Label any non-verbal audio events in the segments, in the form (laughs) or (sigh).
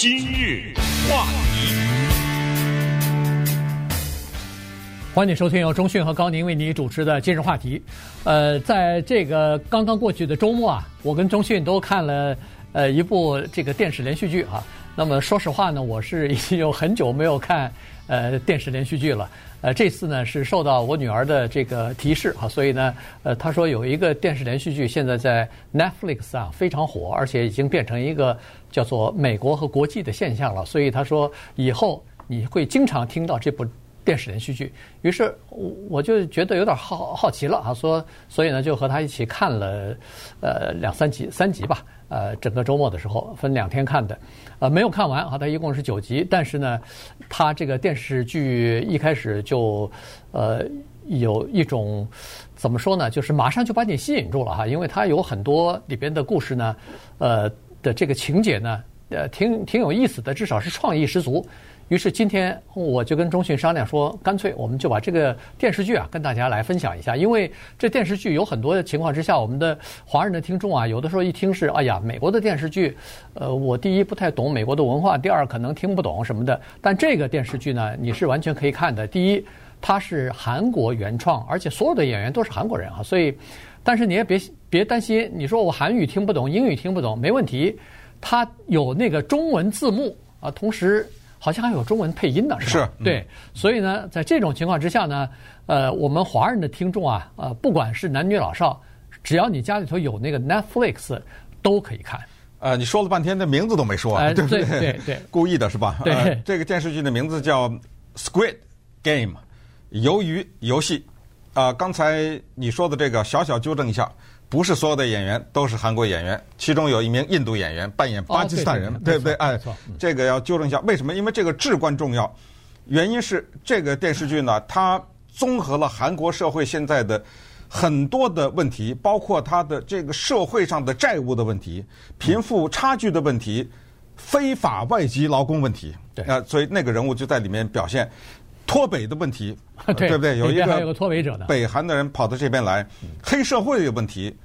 今日话题，欢迎收听由中讯和高宁为你主持的今日话题。呃，在这个刚刚过去的周末啊，我跟中讯都看了呃一部这个电视连续剧啊。那么说实话呢，我是已经有很久没有看呃电视连续剧了。呃，这次呢是受到我女儿的这个提示哈，所以呢，呃，她说有一个电视连续剧现在在 Netflix 啊非常火，而且已经变成一个叫做美国和国际的现象了。所以她说以后你会经常听到这部电视连续剧。于是我我就觉得有点好好奇了啊，说所以呢就和他一起看了呃两三集三集吧。呃，整个周末的时候分两天看的，呃，没有看完啊，它一共是九集，但是呢，它这个电视剧一开始就呃有一种怎么说呢，就是马上就把你吸引住了哈，因为它有很多里边的故事呢，呃的这个情节呢，呃挺挺有意思的，至少是创意十足。于是今天我就跟中讯商量说，干脆我们就把这个电视剧啊跟大家来分享一下，因为这电视剧有很多的情况之下，我们的华人的听众啊，有的时候一听是哎呀美国的电视剧，呃，我第一不太懂美国的文化，第二可能听不懂什么的。但这个电视剧呢，你是完全可以看的。第一，它是韩国原创，而且所有的演员都是韩国人啊，所以，但是你也别别担心，你说我韩语听不懂，英语听不懂，没问题，它有那个中文字幕啊，同时。好像还有中文配音呢，是吧？对，所以呢，在这种情况之下呢，呃，我们华人的听众啊，呃，不管是男女老少，只要你家里头有那个 Netflix，都可以看。呃，你说了半天，这名字都没说，呃、(laughs) 对不对？对对，对 (laughs) 故意的是吧？对、呃，这个电视剧的名字叫《Squid Game》，鱿鱼游戏。啊、呃，刚才你说的这个，小小纠正一下。不是所有的演员都是韩国演员，其中有一名印度演员扮演巴基斯坦人，哦、对，对，对不对？哎，这个要纠正一下。为什么？因为这个至关重要。原因是这个电视剧呢，它综合了韩国社会现在的很多的问题，包括它的这个社会上的债务的问题、贫富差距的问题、非法外籍劳工问题。对啊，所以那个人物就在里面表现。脱北的问题，对 (laughs) 不对？有一个脱北者的北韩的人跑到这边来，黑社会的问题，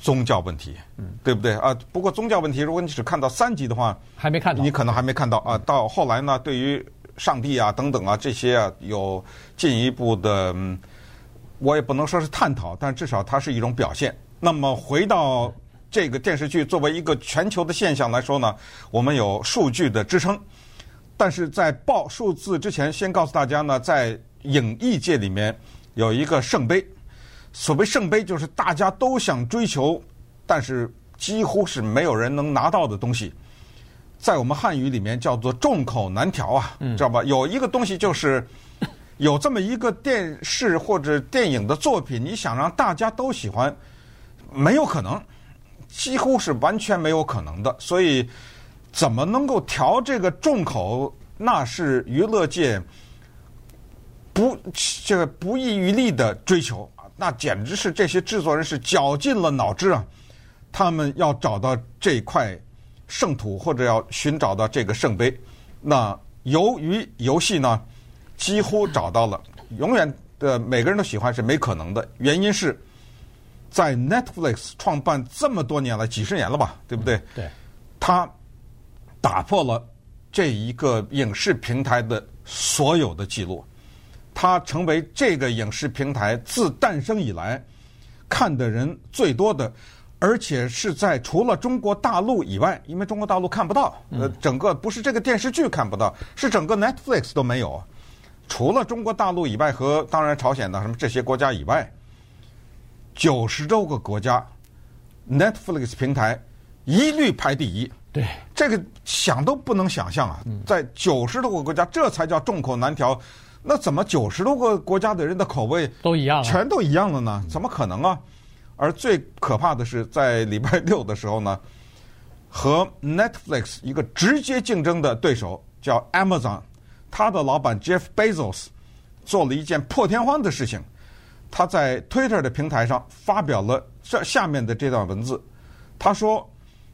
宗教问题，对不对啊？不过宗教问题，如果你只看到三集的话，还没看到，你可能还没看到啊。到后来呢，对于上帝啊等等啊这些啊，有进一步的，我也不能说是探讨，但至少它是一种表现。那么回到这个电视剧作为一个全球的现象来说呢，我们有数据的支撑。但是在报数字之前，先告诉大家呢，在影艺界里面有一个圣杯。所谓圣杯，就是大家都想追求，但是几乎是没有人能拿到的东西。在我们汉语里面叫做众口难调啊，知道吧？有一个东西就是 (laughs) 有这么一个电视或者电影的作品，你想让大家都喜欢，没有可能，几乎是完全没有可能的。所以。怎么能够调这个众口？那是娱乐界不这个不遗余力的追求啊！那简直是这些制作人是绞尽了脑汁啊！他们要找到这块圣土，或者要寻找到这个圣杯。那由于游戏呢，几乎找到了，永远的每个人都喜欢是没可能的。原因是在 Netflix 创办这么多年了，几十年了吧，对不对？对，他。打破了这一个影视平台的所有的记录，它成为这个影视平台自诞生以来看的人最多的，而且是在除了中国大陆以外，因为中国大陆看不到，呃，整个不是这个电视剧看不到，是整个 Netflix 都没有，除了中国大陆以外和当然朝鲜的什么这些国家以外，九十多个国家 Netflix 平台一律排第一。对，这个想都不能想象啊！在九十多个国家，这才叫众口难调。那怎么九十多个国家的人的口味都一样，全都一样了呢？怎么可能啊？而最可怕的是，在礼拜六的时候呢，和 Netflix 一个直接竞争的对手叫 Amazon，他的老板 Jeff Bezos 做了一件破天荒的事情，他在 Twitter 的平台上发表了这下面的这段文字，他说。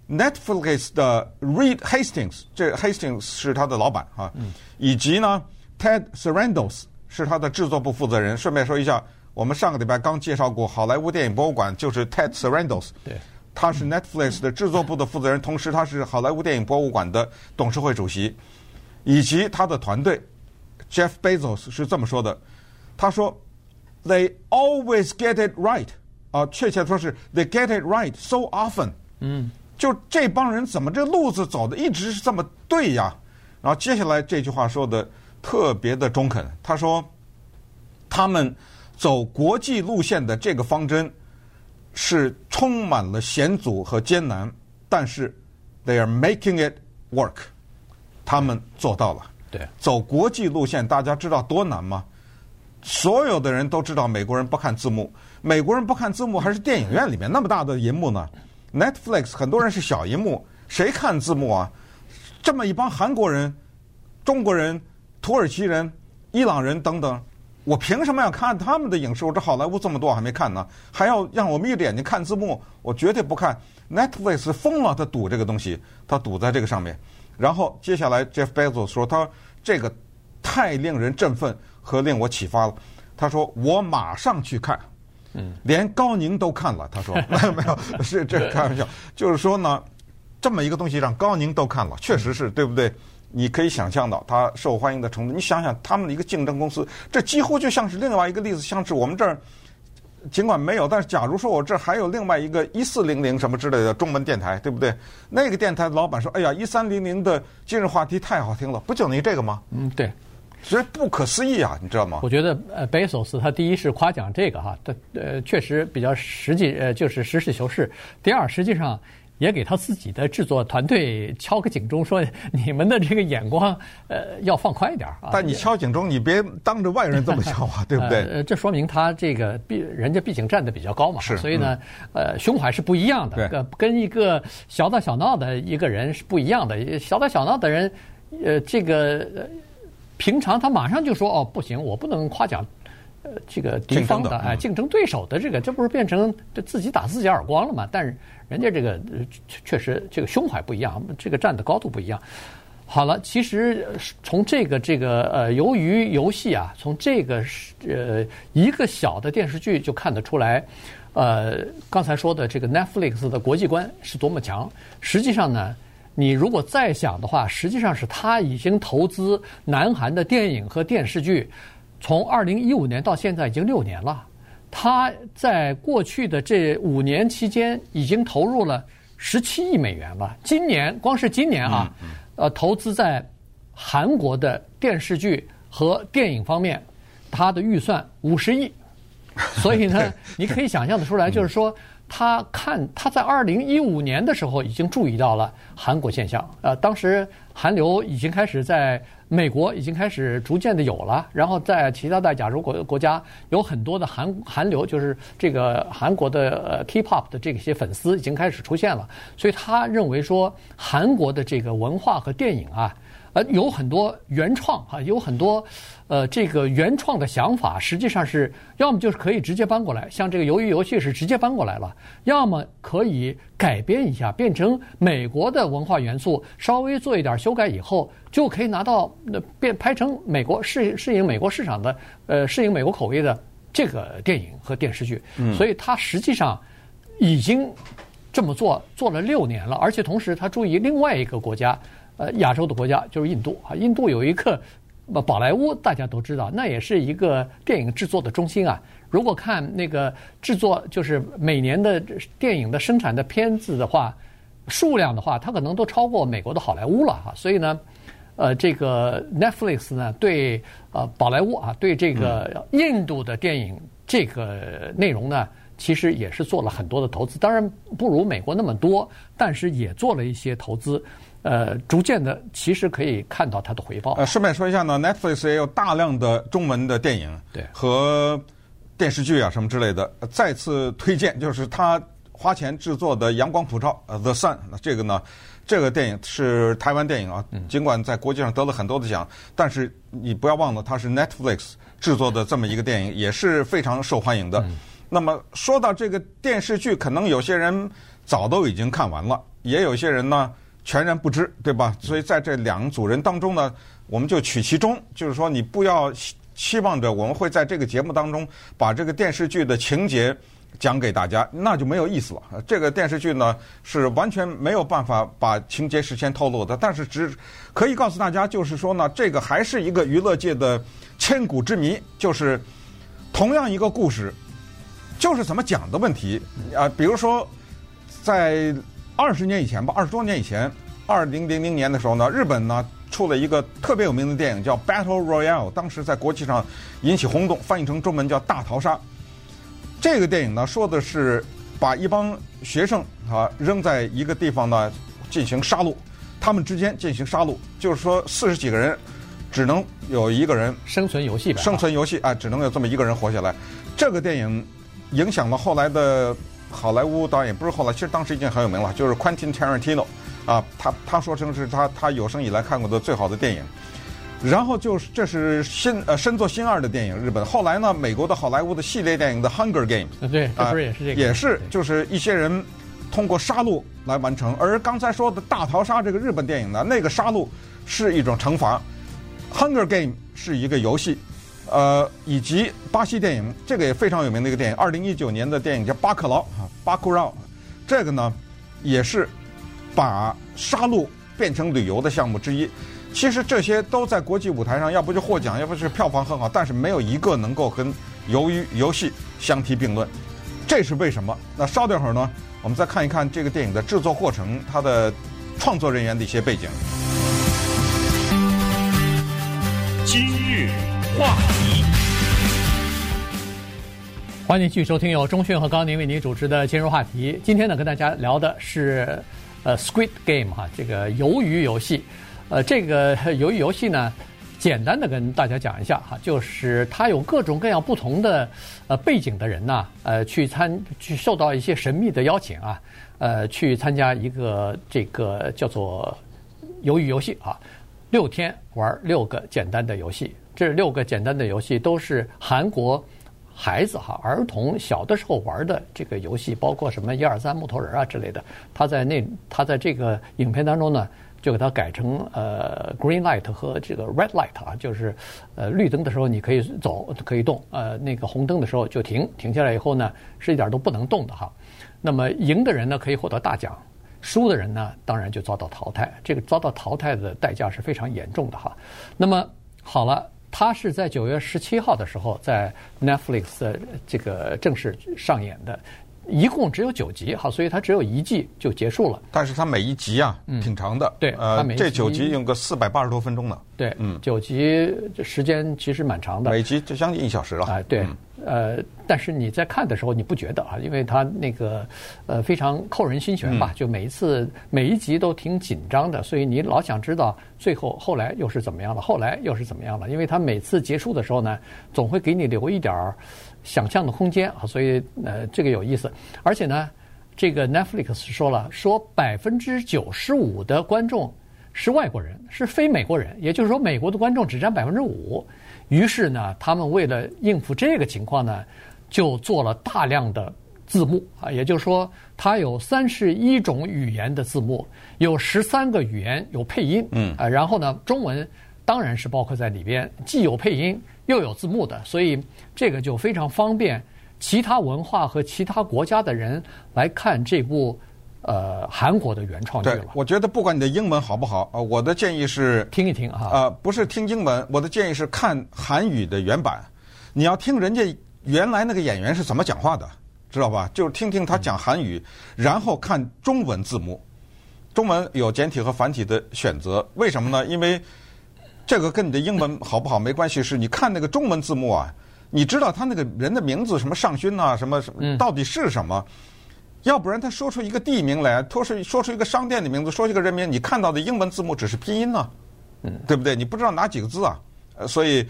Netflix 的 Reed Hastings，这 Hastings 是他的老板啊，以及呢 Ted Sarandos 是他的制作部负责人。顺便说一下，我们上个礼拜刚介绍过好莱坞电影博物馆，就是 Ted Sarandos。对，他是 Netflix 的制作部的负责人，同时他是好莱坞电影博物馆的董事会主席，以及他的团队 Jeff Bezos 是这么说的，他说：“They always get it right。”啊，确切说是 “They get it right so often。”嗯，就这帮人怎么这路子走的一直是这么对呀？然后接下来这句话说的特别的中肯，他说。他们走国际路线的这个方针是充满了险阻和艰难，但是 they are making it work，他们做到了。对，走国际路线，大家知道多难吗？所有的人都知道，美国人不看字幕，美国人不看字幕，还是电影院里面那么大的银幕呢？Netflix 很多人是小银幕，谁看字幕啊？这么一帮韩国人、中国人、土耳其人、伊朗人等等。我凭什么要看他们的影视？我这好莱坞这么多我还没看呢，还要让我眯着眼睛看字幕？我绝对不看。Netflix 疯了，他赌这个东西，他赌在这个上面。然后接下来 Jeff Bezos 说，他这个太令人振奋和令我启发了。他说我马上去看，嗯，连高宁都看了。他说没有 (laughs) 没有，是这开玩笑，就是说呢，这么一个东西让高宁都看了，确实是对不对？你可以想象到它受欢迎的程度。你想想他们的一个竞争公司，这几乎就像是另外一个例子，像是我们这儿尽管没有，但是假如说我这儿还有另外一个一四零零什么之类的中文电台，对不对？那个电台的老板说：“哎呀，一三零零的今日话题太好听了，不就你这个吗？”嗯，对，所以不可思议啊，你知道吗？我觉得呃，贝索斯他第一是夸奖这个哈，他呃确实比较实际，呃就是实事求是。第二，实际上。也给他自己的制作团队敲个警钟，说你们的这个眼光，呃，要放宽一点啊。但你敲警钟，你别当着外人这么敲啊，(laughs) 对不对？呃，这说明他这个毕人家毕竟站得比较高嘛，是。所以呢，呃，胸怀是不一样的，跟，跟一个小打小闹的一个人是不一样的。小打小闹的人，呃，这个平常他马上就说哦，不行，我不能夸奖。呃，这个敌方的哎，竞争对手的这个，这不是变成这自己打自己耳光了吗？但是人家这个确实这个胸怀不一样，这个站的高度不一样。好了，其实从这个这个呃，由于游戏啊，从这个呃一个小的电视剧就看得出来，呃，刚才说的这个 Netflix 的国际观是多么强。实际上呢，你如果再想的话，实际上是他已经投资南韩的电影和电视剧。从二零一五年到现在已经六年了，他在过去的这五年期间已经投入了十七亿美元了。今年光是今年啊，呃，投资在韩国的电视剧和电影方面，他的预算五十亿。(laughs) 所以呢，你可以想象的出来，就是说。他看他在二零一五年的时候已经注意到了韩国现象，呃，当时韩流已经开始在美国已经开始逐渐的有了，然后在其他的亚洲国国家有很多的韩韩流，就是这个韩国的呃 K-pop 的这些粉丝已经开始出现了，所以他认为说韩国的这个文化和电影啊。呃，有很多原创哈，有很多，呃，这个原创的想法，实际上是要么就是可以直接搬过来，像这个鱿鱼游戏是直接搬过来了，要么可以改编一下，变成美国的文化元素，稍微做一点修改以后，就可以拿到那变拍成美国适适应美国市场的，呃，适应美国口味的这个电影和电视剧。嗯，所以他实际上已经这么做做了六年了，而且同时他注意另外一个国家。呃，亚洲的国家就是印度啊，印度有一个宝莱坞，大家都知道，那也是一个电影制作的中心啊。如果看那个制作，就是每年的电影的生产的片子的话，数量的话，它可能都超过美国的好莱坞了哈。所以呢，呃，这个 Netflix 呢，对呃宝莱坞啊，对这个印度的电影这个内容呢，其实也是做了很多的投资，当然不如美国那么多，但是也做了一些投资。呃，逐渐的，其实可以看到它的回报。呃，顺便说一下呢，Netflix 也有大量的中文的电影，对，和电视剧啊什么之类的。再次推荐，就是他花钱制作的《阳光普照》呃，《The Sun》。那这个呢，这个电影是台湾电影啊，尽管在国际上得了很多的奖，但是你不要忘了，它是 Netflix 制作的这么一个电影，也是非常受欢迎的。那么说到这个电视剧，可能有些人早都已经看完了，也有些人呢。全然不知，对吧？所以在这两组人当中呢，我们就取其中，就是说你不要期望着我们会在这个节目当中把这个电视剧的情节讲给大家，那就没有意思了。这个电视剧呢是完全没有办法把情节事先透露的，但是只可以告诉大家，就是说呢，这个还是一个娱乐界的千古之谜，就是同样一个故事，就是怎么讲的问题啊。比如说，在二十年以前吧，二十多年以前，二零零零年的时候呢，日本呢出了一个特别有名的电影叫《Battle Royale》，当时在国际上引起轰动，翻译成中文叫《大逃杀》。这个电影呢，说的是把一帮学生啊扔在一个地方呢进行杀戮，他们之间进行杀戮，就是说四十几个人只能有一个人生存游戏吧，生存游戏啊，只能有这么一个人活下来。这个电影影响了后来的好莱坞导演，不是后来，其实当时已经很有名了，就是 Quentin Tarantino 啊，他他说成是他他有生以来看过的最好的电影。然后就是这是新呃深作新二的电影，日本。后来呢，美国的好莱坞的系列电影的《Hunger Games》啊，对，这不是也是这个，也是就是一些人通过杀戮来完成。而刚才说的大逃杀这个日本电影呢，那个杀戮是一种惩罚，《Hunger Games》是一个游戏，呃，以及巴西电影这个也非常有名的一个电影，二零一九年的电影叫《巴克劳》啊，《巴库绕》，这个呢也是把杀戮变成旅游的项目之一。其实这些都在国际舞台上，要不就获奖，要不就是票房很好，但是没有一个能够跟鱿鱼游戏相提并论，这是为什么？那稍等会儿呢，我们再看一看这个电影的制作过程，它的创作人员的一些背景。今日话题，欢迎继续收听由中讯和高宁为您主持的今日话题。今天呢，跟大家聊的是呃，Squid Game 哈，这个鱿鱼游戏。呃，这个 (laughs) 鱿鱼游戏呢，简单的跟大家讲一下哈，就是它有各种各样不同的呃背景的人呢，呃，去参去受到一些神秘的邀请啊，呃，去参加一个这个叫做鱿鱼游戏啊，六天玩六个简单的游戏，这六个简单的游戏都是韩国孩子哈儿童小的时候玩的这个游戏，包括什么一二三木头人啊之类的，他在那他在这个影片当中呢。就给它改成呃 green light 和这个 red light 啊，就是呃绿灯的时候你可以走可以动，呃那个红灯的时候就停，停下来以后呢是一点都不能动的哈。那么赢的人呢可以获得大奖，输的人呢当然就遭到淘汰。这个遭到淘汰的代价是非常严重的哈。那么好了，它是在九月十七号的时候在 Netflix 这个正式上演的。一共只有九集，好，所以它只有一季就结束了。但是它每一集啊，嗯、挺长的。对，呃，这九集用个四百八十多分钟呢。对，嗯，九集时间其实蛮长的。每集就将近一小时了。哎、呃，对，嗯、呃，但是你在看的时候你不觉得啊？因为它那个呃非常扣人心弦吧，嗯、就每一次每一集都挺紧张的，所以你老想知道最后后来又是怎么样了，后来又是怎么样了？因为它每次结束的时候呢，总会给你留一点儿。想象的空间啊，所以呃，这个有意思。而且呢，这个 Netflix 说了，说百分之九十五的观众是外国人，是非美国人，也就是说，美国的观众只占百分之五。于是呢，他们为了应付这个情况呢，就做了大量的字幕啊，也就是说，它有三十一种语言的字幕，有十三个语言有配音，嗯啊，然后呢，中文当然是包括在里边，既有配音。又有字幕的，所以这个就非常方便其他文化和其他国家的人来看这部呃韩国的原创剧了。对，我觉得不管你的英文好不好，呃，我的建议是听一听哈。呃，不是听英文，我的建议是看韩语的原版。你要听人家原来那个演员是怎么讲话的，知道吧？就是听听他讲韩语，嗯、然后看中文字幕。中文有简体和繁体的选择，为什么呢？因为这个跟你的英文好不好没关系，是你看那个中文字幕啊，你知道他那个人的名字什么尚勋啊，什么什么到底是什么？要不然他说出一个地名来，说出说出一个商店的名字，说一个人名，你看到的英文字母只是拼音呢，嗯，对不对？你不知道哪几个字啊？呃，所以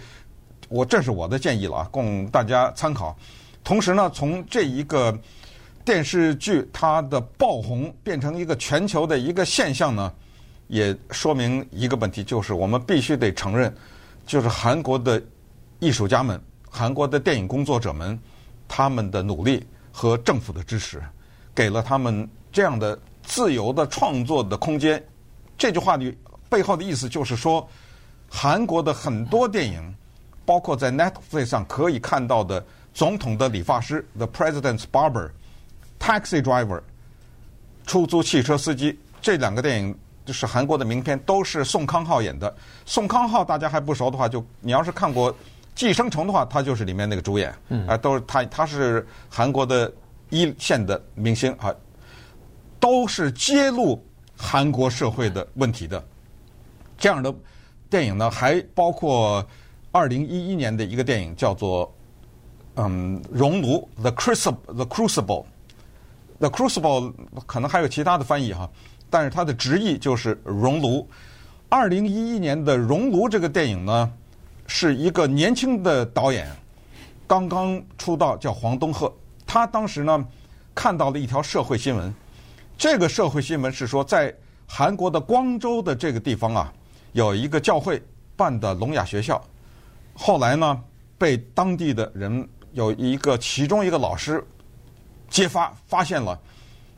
我这是我的建议了啊，供大家参考。同时呢，从这一个电视剧它的爆红变成一个全球的一个现象呢。也说明一个问题，就是我们必须得承认，就是韩国的艺术家们、韩国的电影工作者们，他们的努力和政府的支持，给了他们这样的自由的创作的空间。这句话的背后的意思就是说，韩国的很多电影，包括在 Netflix 上可以看到的总统的理发师》（The President's Barber）、《Taxi Driver》。出租汽车司机这两个电影就是韩国的名片，都是宋康昊演的。宋康昊大家还不熟的话，就你要是看过《寄生虫》的话，他就是里面那个主演。嗯，啊，都是他，他是韩国的一线的明星啊，都是揭露韩国社会的问题的。这样的电影呢，还包括二零一一年的一个电影，叫做嗯《熔炉》（The Crucible）。The Crucible The Crucible 可能还有其他的翻译哈，但是它的直译就是熔炉。二零一一年的《熔炉》这个电影呢，是一个年轻的导演刚刚出道，叫黄东赫。他当时呢看到了一条社会新闻，这个社会新闻是说，在韩国的光州的这个地方啊，有一个教会办的聋哑学校，后来呢被当地的人有一个其中一个老师。揭发发现了，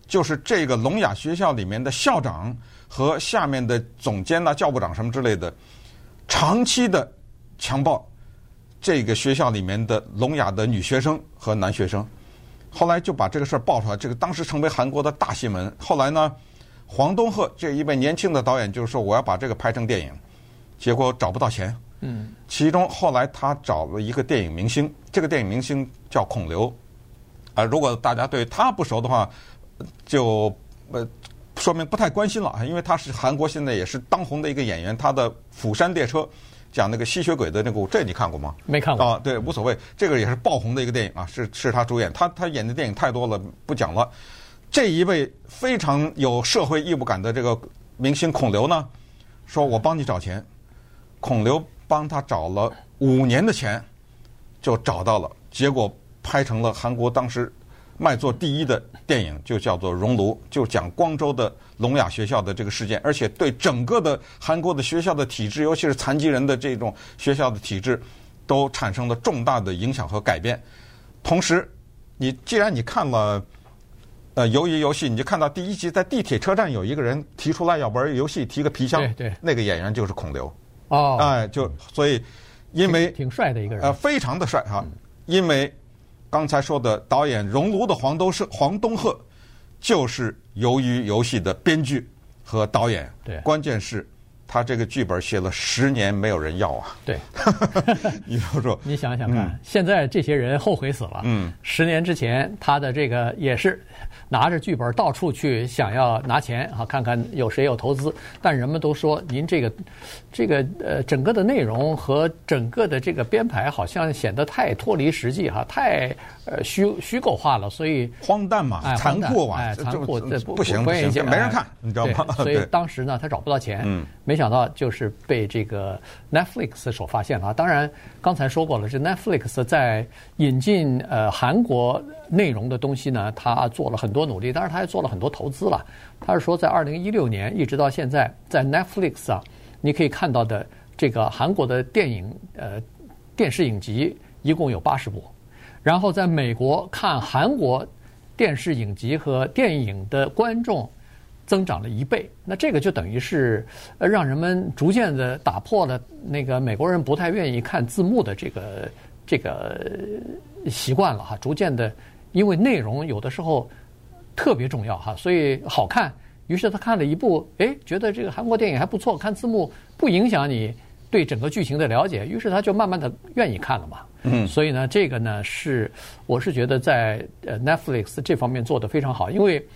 就是这个聋哑学校里面的校长和下面的总监呐、教部长什么之类的，长期的强暴这个学校里面的聋哑的女学生和男学生。后来就把这个事儿爆出来，这个当时成为韩国的大新闻。后来呢，黄东赫这一位年轻的导演就是说我要把这个拍成电影，结果找不到钱。嗯。其中后来他找了一个电影明星，这个电影明星叫孔刘。啊，如果大家对他不熟的话，就呃说明不太关心了啊，因为他是韩国现在也是当红的一个演员。他的《釜山列车》讲那个吸血鬼的那个，这你看过吗？没看过啊，对，无所谓，这个也是爆红的一个电影啊，是是他主演。他他演的电影太多了，不讲了。这一位非常有社会义务感的这个明星孔刘呢，说我帮你找钱，孔刘帮他找了五年的钱，就找到了，结果。拍成了韩国当时卖座第一的电影，就叫做《熔炉》，就讲光州的聋哑学校的这个事件，而且对整个的韩国的学校的体制，尤其是残疾人的这种学校的体制，都产生了重大的影响和改变。同时，你既然你看了呃鱿鱼游戏，你就看到第一集在地铁车站有一个人提出来要玩游戏，提个皮箱，对，对，那个演员就是孔刘。哦，哎，就所以因为挺帅的一个人，呃，非常的帅哈，因为。刚才说的导演《熔炉》的黄东赫，黄东赫就是《鱿鱼游戏》的编剧和导演。对，关键是，他这个剧本写了十年，没有人要啊。对，(laughs) 你说说，(laughs) 你想想看，嗯、现在这些人后悔死了。嗯，十年之前他的这个也是。拿着剧本到处去想要拿钱啊，看看有谁有投资。但人们都说您这个，这个呃整个的内容和整个的这个编排好像显得太脱离实际哈，太呃虚虚构化了，所以荒诞嘛，残酷嘛，哎，残酷这不行不行，没人看，你知道吗？所以 (laughs) 当时呢，他找不到钱，嗯，没想到就是被这个 Netflix 所发现了。当然刚才说过了，这 Netflix 在引进呃韩国内容的东西呢，他做了很多。多努力，当然他也做了很多投资了。他是说，在二零一六年一直到现在，在 Netflix 啊，你可以看到的这个韩国的电影呃电视影集一共有八十部，然后在美国看韩国电视影集和电影的观众增长了一倍。那这个就等于是让人们逐渐的打破了那个美国人不太愿意看字幕的这个这个习惯了哈。逐渐的，因为内容有的时候。特别重要哈，所以好看。于是他看了一部，哎，觉得这个韩国电影还不错，看字幕不影响你对整个剧情的了解。于是他就慢慢的愿意看了嘛。嗯。所以呢，这个呢是我是觉得在呃 Netflix 这方面做得非常好，因为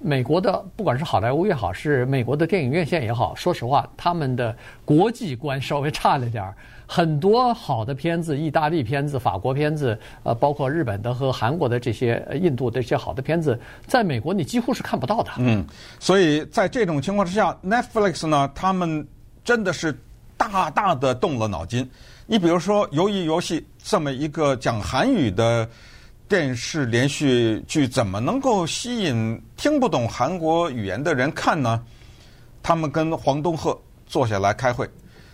美国的不管是好莱坞也好，是美国的电影院线也好，说实话，他们的国际观稍微差了点儿。很多好的片子，意大利片子、法国片子，呃，包括日本的和韩国的这些、印度的这些好的片子，在美国你几乎是看不到的。嗯，所以在这种情况之下，Netflix 呢，他们真的是大大的动了脑筋。你比如说《鱿鱼游戏》这么一个讲韩语的电视连续剧，怎么能够吸引听不懂韩国语言的人看呢？他们跟黄东赫坐下来开会。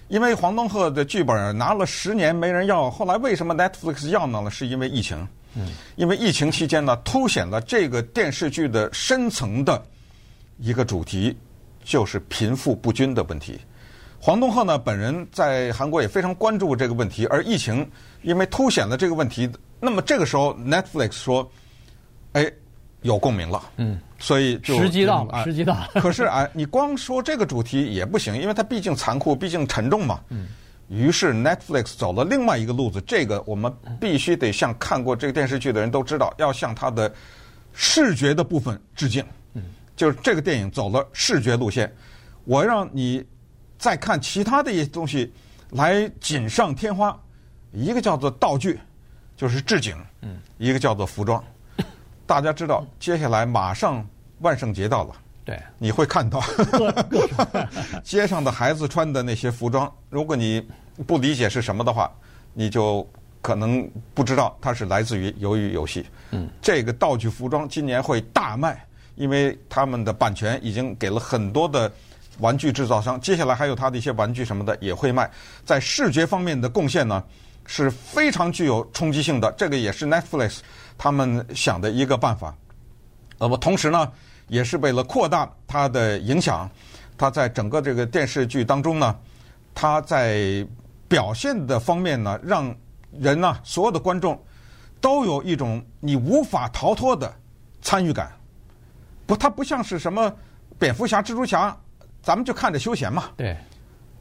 因为黄东赫的剧本拿了十年没人要，后来为什么 Netflix 要呢？是因为疫情。嗯。因为疫情期间呢，凸显了这个电视剧的深层的一个主题，就是贫富不均的问题。黄东赫呢，本人在韩国也非常关注这个问题，而疫情因为凸显了这个问题，那么这个时候 Netflix 说，哎，有共鸣了，嗯，所以就时机到了，时机到了。可是啊，你光说这个主题也不行，因为它毕竟残酷，毕竟沉重嘛。嗯。于是 Netflix 走了另外一个路子，这个我们必须得向看过这个电视剧的人都知道，要向它的视觉的部分致敬。嗯。就是这个电影走了视觉路线，我让你。再看其他的一些东西，来锦上添花。一个叫做道具，就是置景；一个叫做服装。大家知道，接下来马上万圣节到了，对，你会看到 (laughs) 街上的孩子穿的那些服装。如果你不理解是什么的话，你就可能不知道它是来自于鱿鱼游戏。嗯，这个道具服装今年会大卖，因为他们的版权已经给了很多的。玩具制造商，接下来还有他的一些玩具什么的也会卖，在视觉方面的贡献呢是非常具有冲击性的，这个也是 Netflix 他们想的一个办法。那么同时呢，也是为了扩大它的影响，它在整个这个电视剧当中呢，它在表现的方面呢，让人呢所有的观众都有一种你无法逃脱的参与感。不，它不像是什么蝙蝠侠、蜘蛛侠。咱们就看着休闲嘛。对，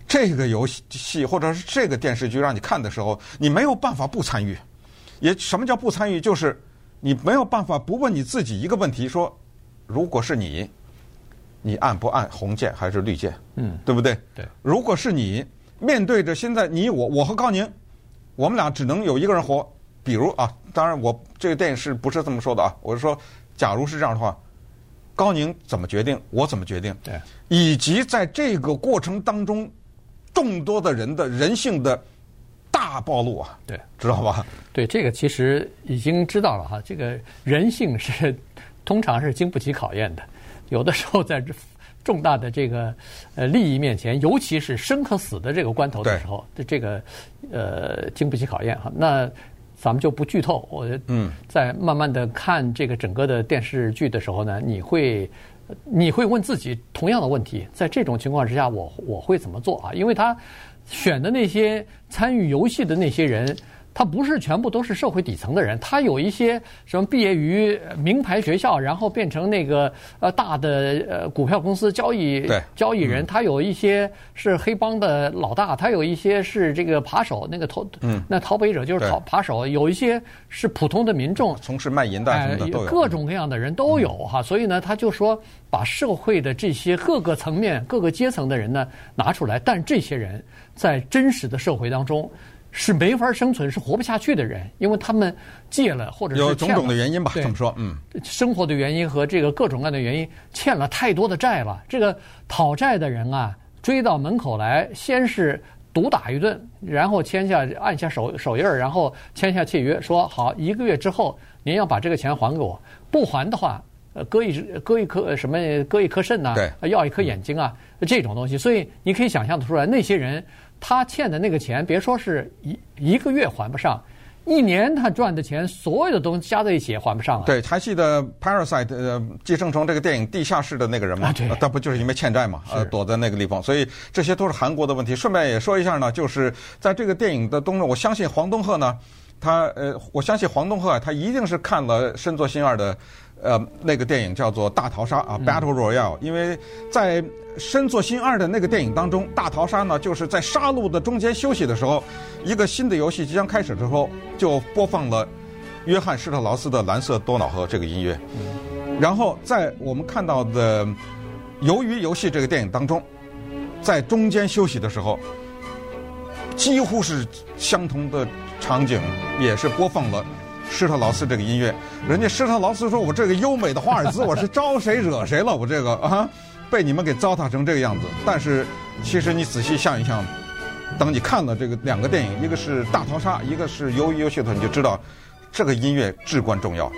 这个游戏或者是这个电视剧让你看的时候，你没有办法不参与。也什么叫不参与？就是你没有办法不问你自己一个问题：说，如果是你，你按不按红键还是绿键？嗯，对不对？对。如果是你面对着现在你我我和高宁，我们俩只能有一个人活。比如啊，当然我这个电影是不是这么说的啊？我是说，假如是这样的话。高宁怎么决定，我怎么决定？对，以及在这个过程当中，众多的人的人性的大暴露啊！对，知道吧？对，这个其实已经知道了哈。这个人性是通常是经不起考验的，有的时候在这重大的这个呃利益面前，尤其是生和死的这个关头的时候，这这个呃经不起考验哈。那。咱们就不剧透。我嗯，在慢慢的看这个整个的电视剧的时候呢，你会你会问自己同样的问题：在这种情况之下，我我会怎么做啊？因为他选的那些参与游戏的那些人。他不是全部都是社会底层的人，他有一些什么毕业于名牌学校，然后变成那个呃大的呃股票公司交易交易人，他有一些是黑帮的老大，他有一些是这个扒手，那个逃嗯。那逃北者就是逃扒手，有一些是普通的民众，从事卖淫的什么的都有，各种各样的人都有哈，所以呢，他就说把社会的这些各个层面、各个阶层的人呢拿出来，但这些人在真实的社会当中。是没法生存，是活不下去的人，因为他们借了，或者是有种种的原因吧，这么说，嗯，生活的原因和这个各种各样的原因，欠了太多的债了。这个讨债的人啊，追到门口来，先是毒打一顿，然后签下按下手手印儿，然后签下契约，说好一个月之后您要把这个钱还给我，不还的话，呃，割一割一颗什么，割一颗肾呐，对，要一颗眼睛啊，这种东西。所以你可以想象得出来，那些人。他欠的那个钱，别说是一一个月还不上，一年他赚的钱，所有的东西加在一起也还不上了。对，还记得《Parasite》呃，《寄生虫》这个电影地下室的那个人吗？他不就是因为欠债嘛？呃，躲在那个地方。所以这些都是韩国的问题。顺便也说一下呢，就是在这个电影的当中，我相信黄东赫呢，他呃，我相信黄东赫他一定是看了深作欣二的。呃，那个电影叫做《大逃杀》啊，《Battle Royale》，因为在深作新二的那个电影当中，大逃杀呢，就是在杀戮的中间休息的时候，一个新的游戏即将开始的时候，就播放了约翰施特劳斯的《蓝色多瑙河》这个音乐。然后在我们看到的《鱿鱼游戏》这个电影当中，在中间休息的时候，几乎是相同的场景，也是播放了。施特劳斯这个音乐，人家施特劳斯说：“我这个优美的华尔兹，我是招谁惹谁了？我这个啊，被你们给糟蹋成这个样子。”但是，其实你仔细想一想，当你看了这个两个电影，一个是《大逃杀》，一个是《鱿鱼游戏》的时候，你就知道这个音乐至关重要。